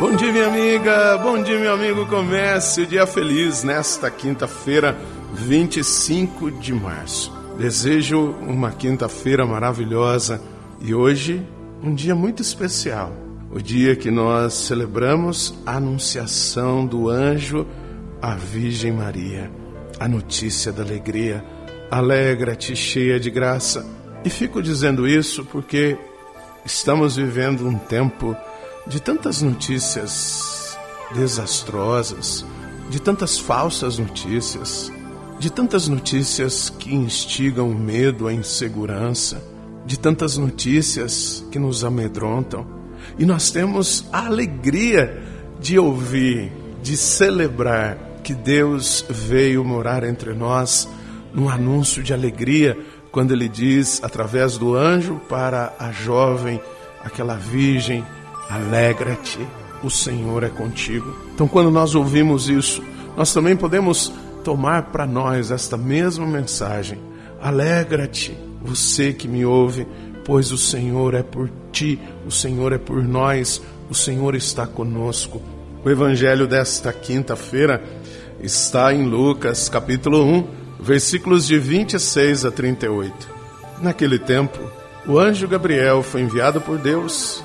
Bom dia, minha amiga. Bom dia, meu amigo. Comece o dia feliz nesta quinta-feira, 25 de março. Desejo uma quinta-feira maravilhosa e hoje um dia muito especial. O dia que nós celebramos a anunciação do anjo à Virgem Maria, a notícia da alegria. Alegra-te, cheia de graça. E fico dizendo isso porque estamos vivendo um tempo de tantas notícias desastrosas, de tantas falsas notícias, de tantas notícias que instigam o medo, a insegurança, de tantas notícias que nos amedrontam. E nós temos a alegria de ouvir, de celebrar que Deus veio morar entre nós num anúncio de alegria, quando ele diz, através do anjo, para a jovem, aquela virgem Alegra-te, o Senhor é contigo. Então, quando nós ouvimos isso, nós também podemos tomar para nós esta mesma mensagem. Alegra-te, você que me ouve, pois o Senhor é por ti, o Senhor é por nós, o Senhor está conosco. O evangelho desta quinta-feira está em Lucas, capítulo 1, versículos de 26 a 38. Naquele tempo, o anjo Gabriel foi enviado por Deus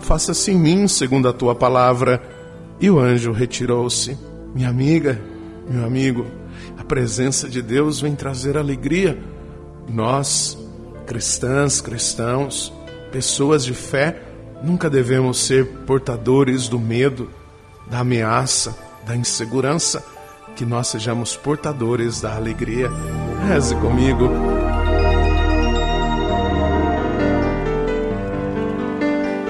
faça-se em mim segundo a tua palavra. E o anjo retirou-se. Minha amiga, meu amigo, a presença de Deus vem trazer alegria. Nós, cristãs, cristãos, pessoas de fé, nunca devemos ser portadores do medo, da ameaça, da insegurança, que nós sejamos portadores da alegria. Reze comigo.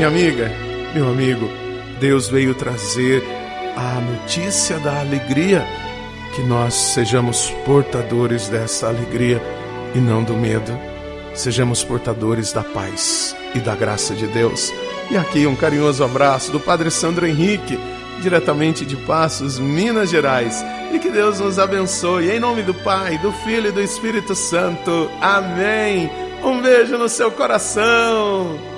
Minha amiga, meu amigo, Deus veio trazer a notícia da alegria, que nós sejamos portadores dessa alegria e não do medo. Sejamos portadores da paz e da graça de Deus. E aqui um carinhoso abraço do Padre Sandro Henrique, diretamente de Passos, Minas Gerais. E que Deus nos abençoe. Em nome do Pai, do Filho e do Espírito Santo. Amém. Um beijo no seu coração.